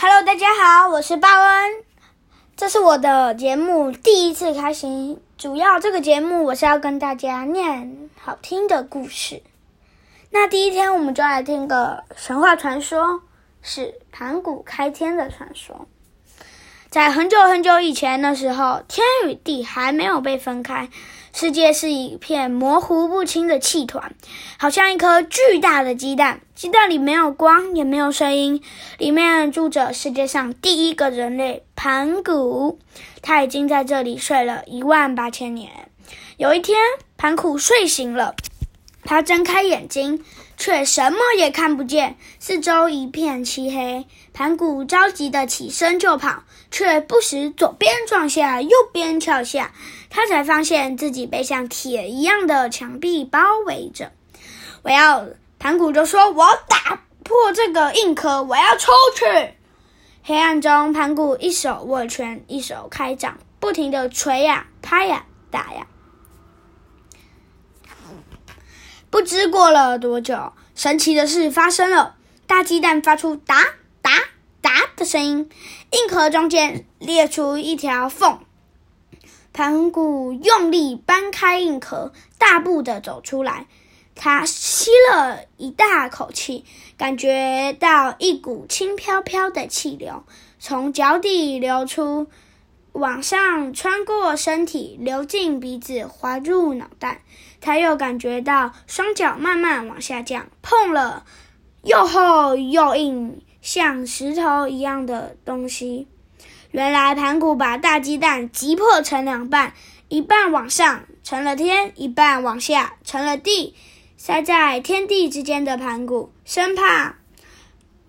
Hello，大家好，我是鲍恩，这是我的节目第一次开始。主要这个节目我是要跟大家念好听的故事。那第一天我们就来听个神话传说，是盘古开天的传说。在很久很久以前的时候，天与地还没有被分开，世界是一片模糊不清的气团，好像一颗巨大的鸡蛋。鸡蛋里没有光，也没有声音，里面住着世界上第一个人类盘古。他已经在这里睡了一万八千年。有一天，盘古睡醒了，他睁开眼睛。却什么也看不见，四周一片漆黑。盘古着急的起身就跑，却不时左边撞下，右边跳下。他才发现自己被像铁一样的墙壁包围着。我要盘古就说：“我打破这个硬壳，我要出去。”黑暗中，盘古一手握拳，一手开掌，不停的捶呀、拍呀、打呀。不知过了多久，神奇的事发生了。大鸡蛋发出“哒哒哒”的声音，硬壳中间裂出一条缝。盘古用力搬开硬壳，大步的走出来。他吸了一大口气，感觉到一股轻飘飘的气流从脚底流出。往上穿过身体，流进鼻子，滑入脑袋。他又感觉到双脚慢慢往下降，碰了又厚又硬、像石头一样的东西。原来盘古把大鸡蛋击破成两半，一半往上成了天，一半往下成了地。塞在天地之间的盘古，生怕。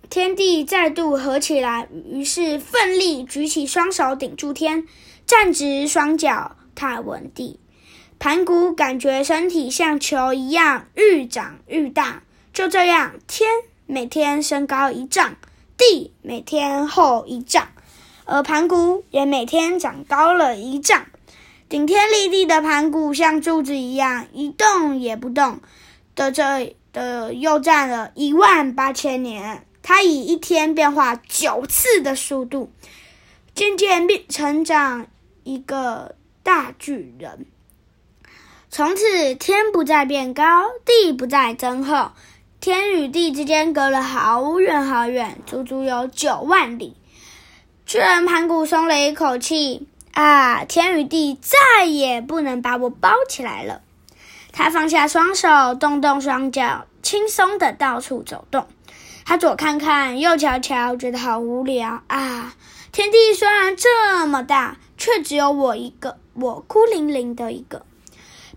天地再度合起来，于是奋力举起双手顶住天，站直双脚踏稳地。盘古感觉身体像球一样愈长愈大，就这样，天每天升高一丈，地每天厚一丈，而盘古也每天长高了一丈。顶天立地的盘古像柱子一样一动也不动的，这的又站了一万八千年。他以一天变化九次的速度，渐渐变成长一个大巨人。从此，天不再变高，地不再增厚，天与地之间隔了好远好远，足足有九万里。巨人盘古松了一口气啊！天与地再也不能把我包起来了。他放下双手，动动双脚，轻松的到处走动。他左看看，右瞧瞧，觉得好无聊啊！天地虽然这么大，却只有我一个，我孤零零的一个。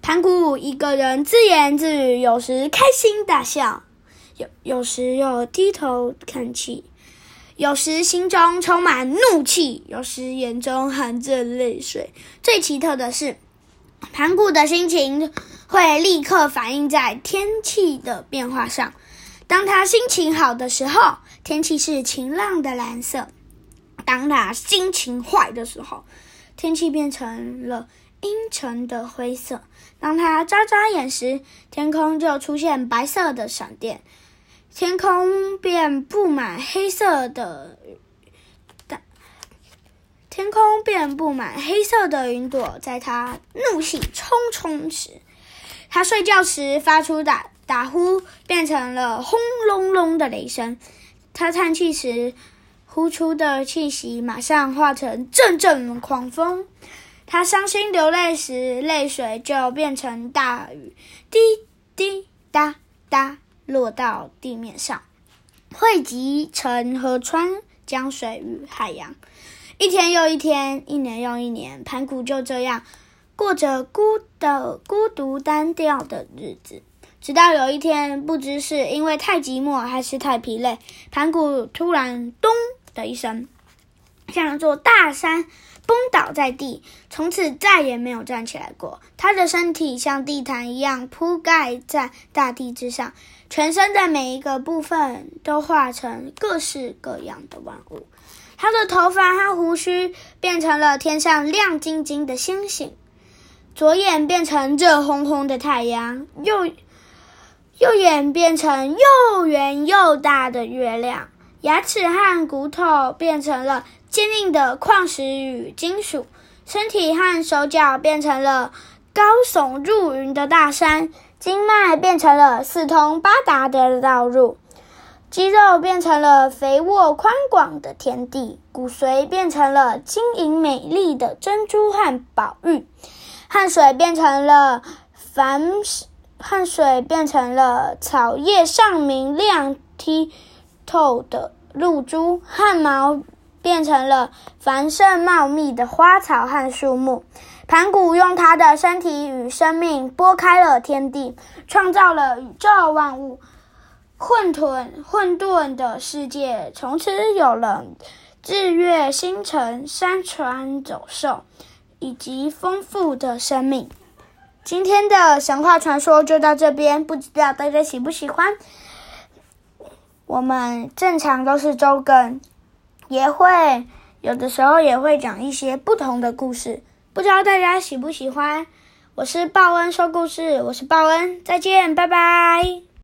盘古一个人自言自语，有时开心大笑，有有时又低头看气，有时心中充满怒气，有时眼中含着泪水。最奇特的是，盘古的心情会立刻反映在天气的变化上。当他心情好的时候，天气是晴朗的蓝色；当他心情坏的时候，天气变成了阴沉的灰色。当他眨眨眼时，天空就出现白色的闪电，天空便布满黑色的，天空便布满黑色的云朵。在他怒气冲冲时，他睡觉时发出的。打呼变成了轰隆隆的雷声，他叹气时呼出的气息马上化成阵阵狂风。他伤心流泪时，泪水就变成大雨，滴滴答答落到地面上，汇集成河川、江水与海洋。一天又一天，一年又一年，盘古就这样过着孤的孤独单调的日子。直到有一天，不知是因为太寂寞还是太疲累，盘古突然“咚”的一声，像座大山崩倒在地，从此再也没有站起来过。他的身体像地毯一样铺盖在大地之上，全身的每一个部分都化成各式各样的万物。他的头发和胡须变成了天上亮晶晶的星星，左眼变成热烘烘的太阳，右。右眼变成又圆又大的月亮，牙齿和骨头变成了坚硬的矿石与金属，身体和手脚变成了高耸入云的大山，经脉变成了四通八达的道路，肌肉变成了肥沃宽广的田地，骨髓变成了晶莹美丽的珍珠和宝玉，汗水变成了繁，汗水变成了草叶上明亮剔透的露珠，汗毛变成了繁盛茂密的花草和树木。盘古用他的身体与生命拨开了天地，创造了宇宙万物。混沌混沌的世界从此有了日月星辰、山川走兽以及丰富的生命。今天的神话传说就到这边，不知道大家喜不喜欢？我们正常都是周更，也会有的时候也会讲一些不同的故事，不知道大家喜不喜欢？我是报恩说故事，我是报恩，再见，拜拜。